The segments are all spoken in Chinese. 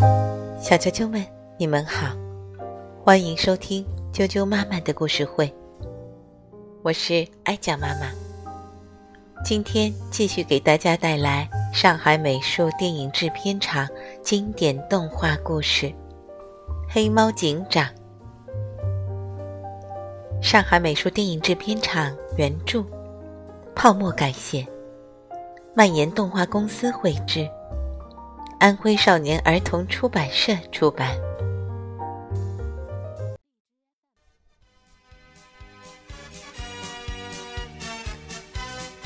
小啾啾们，你们好，欢迎收听啾啾妈妈的故事会。我是艾酱妈妈，今天继续给大家带来上海美术电影制片厂经典动画故事《黑猫警长》。上海美术电影制片厂原著，泡沫改写，蔓延动画公司绘制。安徽少年儿童出版社出版。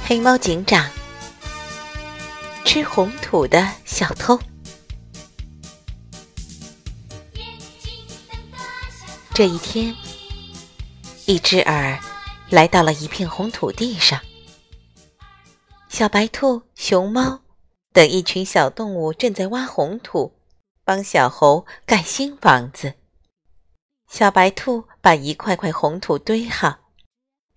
黑猫警长，吃红土的小偷。这一天，一只耳来到了一片红土地上，小白兔、熊猫。等一群小动物正在挖红土，帮小猴盖新房子。小白兔把一块块红土堆好，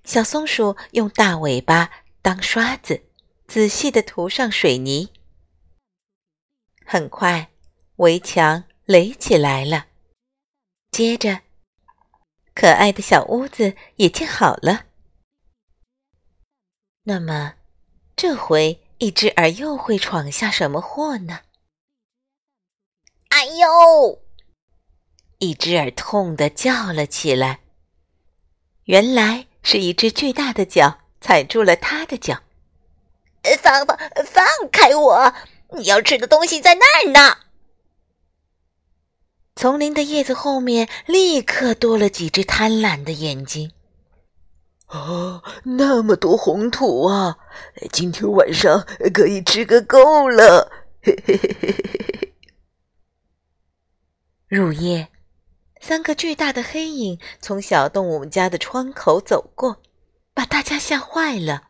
小松鼠用大尾巴当刷子，仔细地涂上水泥。很快，围墙垒起来了。接着，可爱的小屋子也建好了。那么，这回？一只耳又会闯下什么祸呢？哎呦！一只耳痛的叫了起来。原来是一只巨大的脚踩住了他的脚。放放放开我！你要吃的东西在那儿呢。丛林的叶子后面立刻多了几只贪婪的眼睛。啊，那么多红土啊！今天晚上可以吃个够了。嘿嘿嘿嘿嘿嘿。入夜，三个巨大的黑影从小动物们家的窗口走过，把大家吓坏了。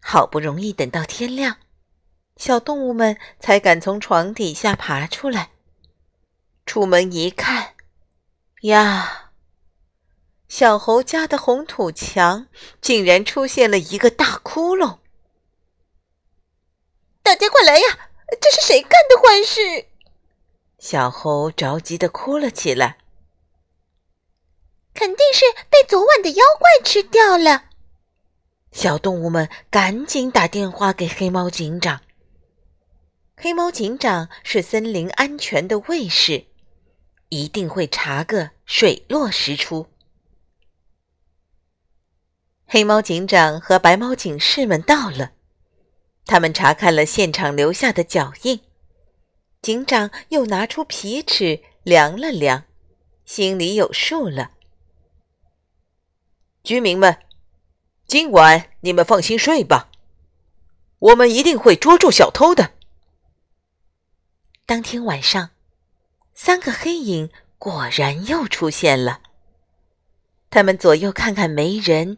好不容易等到天亮，小动物们才敢从床底下爬出来。出门一看，呀！小猴家的红土墙竟然出现了一个大窟窿！大家快来呀！这是谁干的坏事？小猴着急的哭了起来。肯定是被昨晚的妖怪吃掉了。小动物们赶紧打电话给黑猫警长。黑猫警长是森林安全的卫士，一定会查个水落石出。黑猫警长和白猫警士们到了，他们查看了现场留下的脚印。警长又拿出皮尺量了量，心里有数了。居民们，今晚你们放心睡吧，我们一定会捉住小偷的。当天晚上，三个黑影果然又出现了。他们左右看看没人。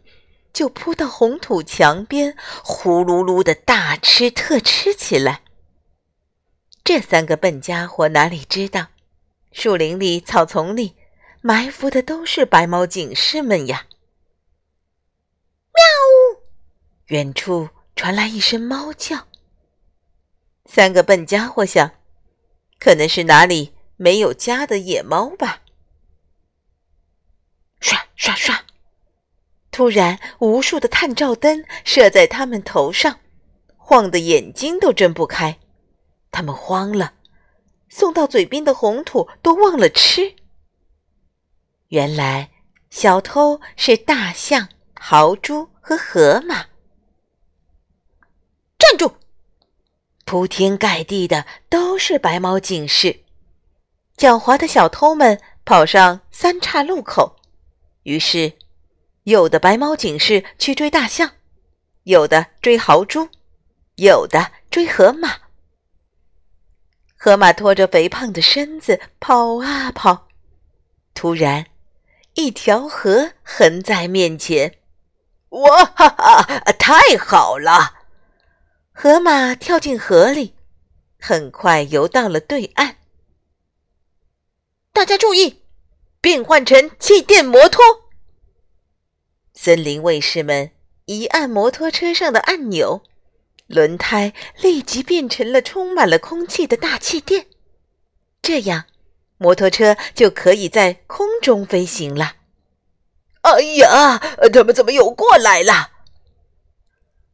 就扑到红土墙边，呼噜噜的大吃特吃起来。这三个笨家伙哪里知道，树林里、草丛里埋伏的都是白猫警士们呀！喵！远处传来一声猫叫。三个笨家伙想，可能是哪里没有家的野猫吧。刷刷刷！突然，无数的探照灯射在他们头上，晃得眼睛都睁不开。他们慌了，送到嘴边的红土都忘了吃。原来，小偷是大象、豪猪和河马。站住！铺天盖地的都是白毛警士。狡猾的小偷们跑上三岔路口，于是。有的白猫警士去追大象，有的追豪猪，有的追河马。河马拖着肥胖的身子跑啊跑，突然，一条河横在面前。哇哈哈！太好了！河马跳进河里，很快游到了对岸。大家注意，变换成气垫摩托。森林卫士们一按摩托车上的按钮，轮胎立即变成了充满了空气的大气垫。这样摩托车就可以在空中飞行了。哎呀，他们怎么又过来了？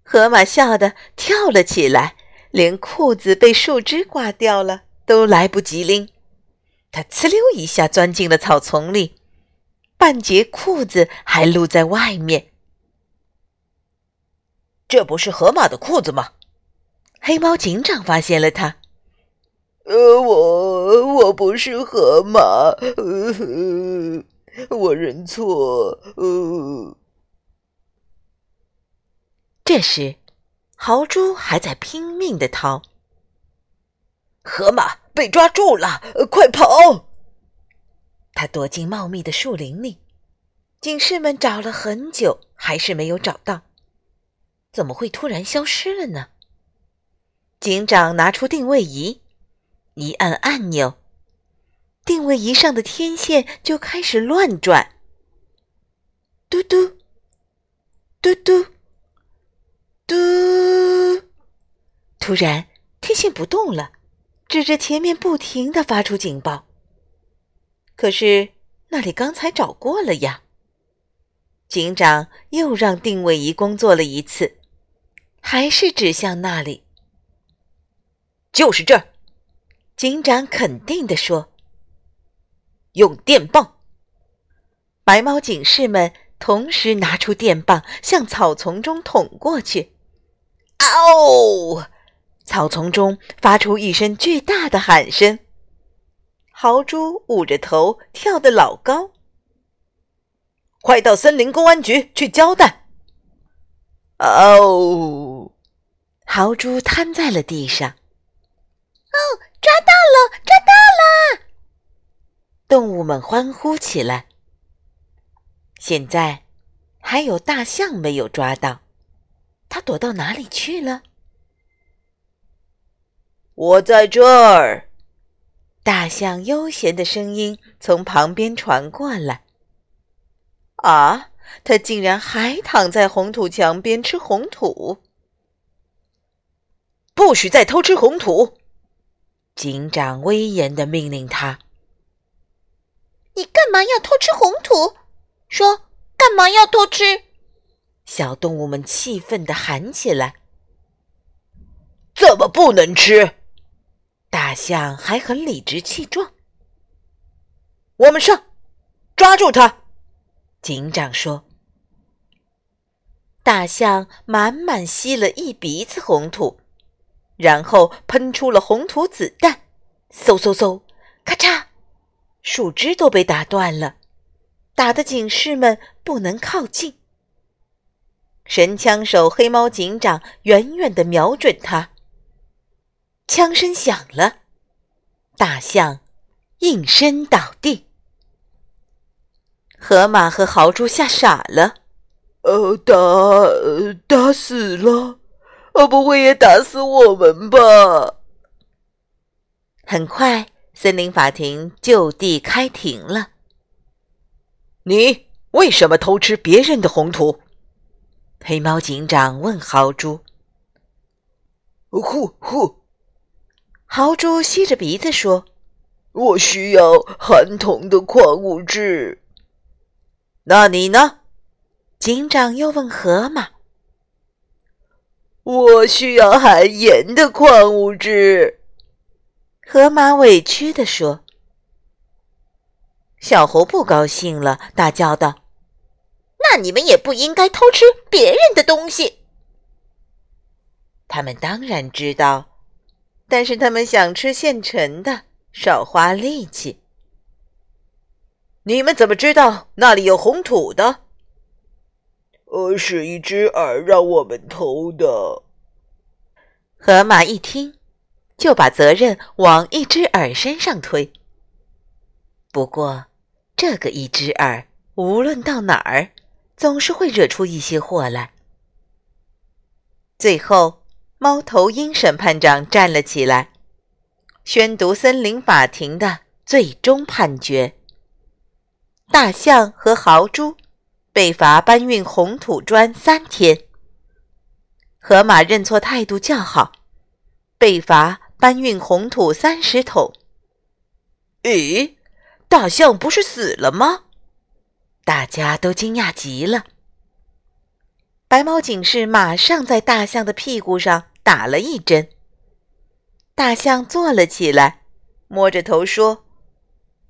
河马笑得跳了起来，连裤子被树枝刮掉了都来不及拎。他呲溜一下钻进了草丛里，半截裤子还露在外面。这不是河马的裤子吗？黑猫警长发现了他。呃，我我不是河马，呃，我认错。呃，这时，豪猪还在拼命的逃。河马被抓住了，快跑！他躲进茂密的树林里，警士们找了很久，还是没有找到。怎么会突然消失了呢？警长拿出定位仪，一按按钮，定位仪上的天线就开始乱转。嘟嘟，嘟嘟，嘟！突然，天线不动了，指着前面不停的发出警报。可是那里刚才找过了呀。警长又让定位仪工作了一次。还是指向那里，就是这儿。警长肯定地说：“用电棒。”白猫警士们同时拿出电棒，向草丛中捅过去。嗷！草丛中发出一声巨大的喊声。豪猪捂着头，跳得老高。快到森林公安局去交代。哦！豪猪瘫在了地上。哦，抓到了，抓到了！动物们欢呼起来。现在还有大象没有抓到，它躲到哪里去了？我在这儿。大象悠闲的声音从旁边传过来。啊！他竟然还躺在红土墙边吃红土！不许再偷吃红土！警长威严的命令他：“你干嘛要偷吃红土？说干嘛要偷吃？”小动物们气愤的喊起来：“怎么不能吃？”大象还很理直气壮：“我们上，抓住他！”警长说：“大象满满吸了一鼻子红土，然后喷出了红土子弹，嗖嗖嗖，咔嚓，树枝都被打断了，打的警士们不能靠近。神枪手黑猫警长远远的瞄准他，枪声响了，大象应声倒地。”河马和豪猪吓傻了，呃，打打死了，呃，不会也打死我们吧？很快，森林法庭就地开庭了。你为什么偷吃别人的红土？黑猫警长问豪猪。呼呼，豪猪吸着鼻子说：“我需要含铜的矿物质。”那你呢？警长又问河马：“我需要含盐的矿物质。”河马委屈地说。小猴不高兴了，大叫道：“那你们也不应该偷吃别人的东西。”他们当然知道，但是他们想吃现成的，少花力气。你们怎么知道那里有红土的？呃，是一只耳让我们偷的。河马一听，就把责任往一只耳身上推。不过，这个一只耳无论到哪儿，总是会惹出一些祸来。最后，猫头鹰审判长站了起来，宣读森林法庭的最终判决。大象和豪猪被罚搬运红土砖三天。河马认错态度较好，被罚搬运红土三十桶。咦，大象不是死了吗？大家都惊讶极了。白猫警士马上在大象的屁股上打了一针。大象坐了起来，摸着头说：“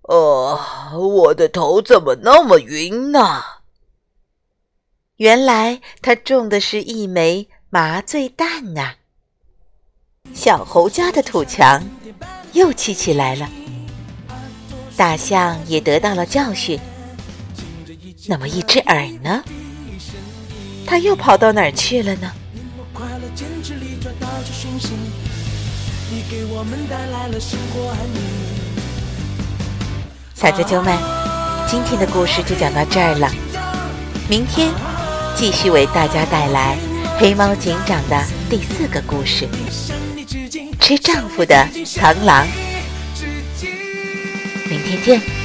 哦，我的头怎么那么晕呢？”原来他中的是一枚麻醉弹啊！小猴家的土墙又砌起来了，大象也得到了教训。那么一只耳呢？它又跑到哪儿去了呢？小啾啾们，今天的故事就讲到这儿了。明天继续为大家带来黑猫警长的第四个故事——吃丈夫的螳螂。明天见。